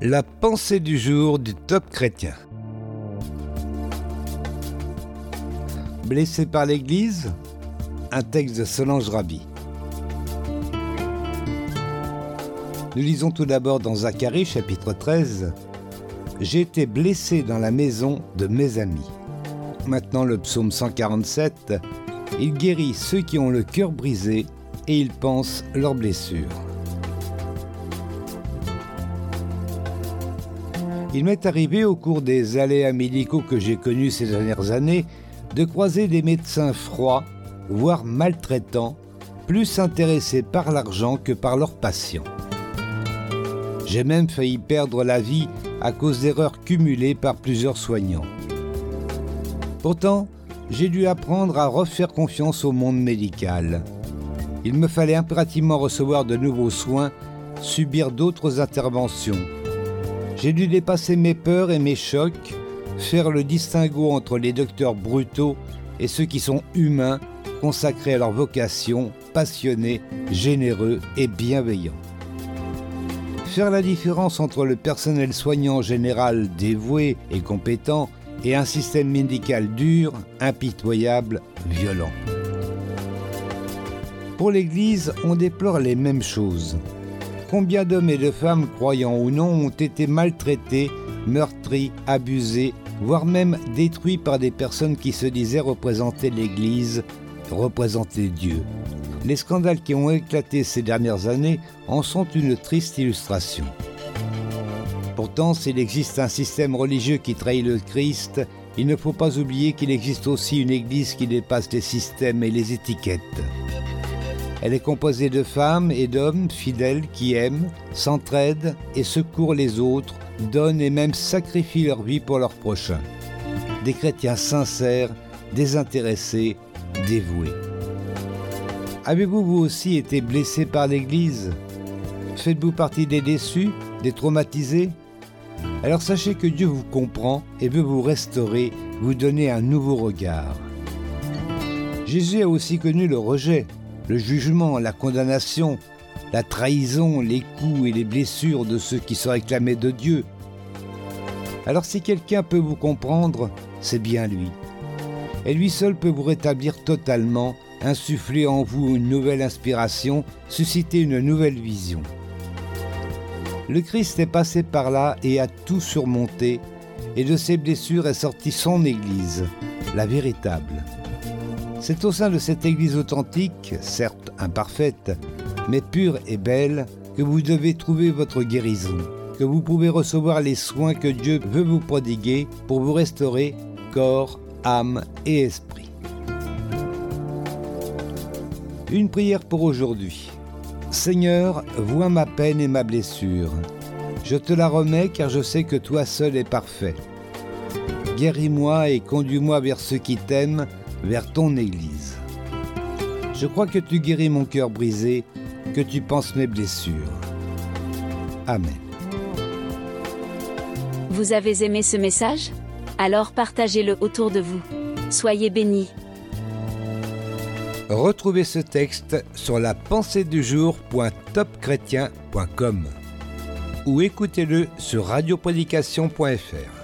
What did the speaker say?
La pensée du jour du top chrétien. Blessé par l'Église Un texte de Solange Rabi. Nous lisons tout d'abord dans Zacharie chapitre 13 J'ai été blessé dans la maison de mes amis. Maintenant le psaume 147 Il guérit ceux qui ont le cœur brisé et il pense leurs blessures. Il m'est arrivé au cours des aléas médicaux que j'ai connus ces dernières années de croiser des médecins froids, voire maltraitants, plus intéressés par l'argent que par leurs patients. J'ai même failli perdre la vie à cause d'erreurs cumulées par plusieurs soignants. Pourtant, j'ai dû apprendre à refaire confiance au monde médical. Il me fallait impérativement recevoir de nouveaux soins, subir d'autres interventions j'ai dû dépasser mes peurs et mes chocs, faire le distinguo entre les docteurs brutaux et ceux qui sont humains, consacrés à leur vocation, passionnés, généreux et bienveillants. Faire la différence entre le personnel soignant général dévoué et compétent et un système médical dur, impitoyable, violent. Pour l'Église, on déplore les mêmes choses combien d'hommes et de femmes, croyants ou non, ont été maltraités, meurtris, abusés, voire même détruits par des personnes qui se disaient représenter l'Église, représenter Dieu. Les scandales qui ont éclaté ces dernières années en sont une triste illustration. Pourtant, s'il existe un système religieux qui trahit le Christ, il ne faut pas oublier qu'il existe aussi une Église qui dépasse les systèmes et les étiquettes. Elle est composée de femmes et d'hommes fidèles qui aiment, s'entraident et secourent les autres, donnent et même sacrifient leur vie pour leurs prochains. Des chrétiens sincères, désintéressés, dévoués. Avez-vous vous aussi été blessé par l'Église? Faites-vous partie des déçus, des traumatisés? Alors sachez que Dieu vous comprend et veut vous restaurer, vous donner un nouveau regard. Jésus a aussi connu le rejet, le jugement, la condamnation, la trahison, les coups et les blessures de ceux qui se réclamaient de Dieu. Alors si quelqu'un peut vous comprendre, c'est bien lui. Et lui seul peut vous rétablir totalement, insuffler en vous une nouvelle inspiration, susciter une nouvelle vision. Le Christ est passé par là et a tout surmonté, et de ses blessures est sortie son Église, la véritable. C'est au sein de cette Église authentique, certes imparfaite, mais pure et belle, que vous devez trouver votre guérison, que vous pouvez recevoir les soins que Dieu veut vous prodiguer pour vous restaurer corps, âme et esprit. Une prière pour aujourd'hui. Seigneur, vois ma peine et ma blessure. Je te la remets car je sais que toi seul es parfait. Guéris-moi et conduis-moi vers ceux qui t'aiment vers ton Église. Je crois que tu guéris mon cœur brisé, que tu penses mes blessures. Amen. Vous avez aimé ce message? Alors partagez-le autour de vous. Soyez bénis. Retrouvez ce texte sur la pensée du ou écoutez-le sur radioprédication.fr.